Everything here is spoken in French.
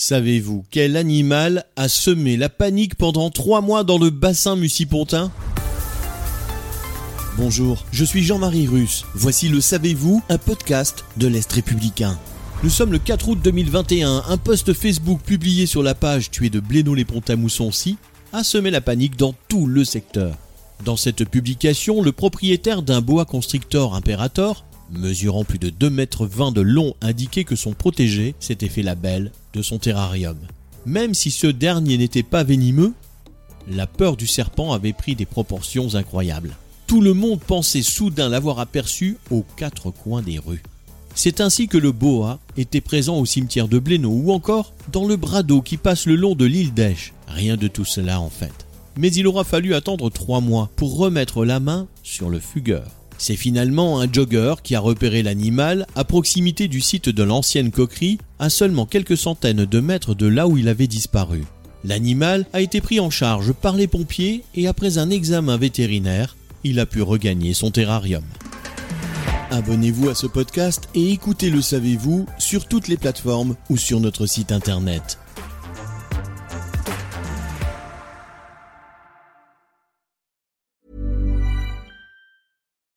Savez-vous quel animal a semé la panique pendant trois mois dans le bassin mucipontain Bonjour, je suis Jean-Marie Russe. Voici le Savez-vous, un podcast de l'Est républicain. Nous sommes le 4 août 2021. Un post Facebook publié sur la page tuée de blénaud les pont à mousson a semé la panique dans tout le secteur. Dans cette publication, le propriétaire d'un boa constrictor imperator, mesurant plus de 2,20 mètres de long, indiquait que son protégé s'était fait la belle de son terrarium. Même si ce dernier n'était pas venimeux, la peur du serpent avait pris des proportions incroyables. Tout le monde pensait soudain l'avoir aperçu aux quatre coins des rues. C'est ainsi que le boa était présent au cimetière de Blénaud ou encore dans le bras d'eau qui passe le long de l'île d'Esch. Rien de tout cela en fait. Mais il aura fallu attendre trois mois pour remettre la main sur le fugueur. C'est finalement un jogger qui a repéré l'animal à proximité du site de l'ancienne coquerie, à seulement quelques centaines de mètres de là où il avait disparu. L'animal a été pris en charge par les pompiers et après un examen vétérinaire, il a pu regagner son terrarium. Abonnez-vous à ce podcast et écoutez Le Savez-vous sur toutes les plateformes ou sur notre site internet.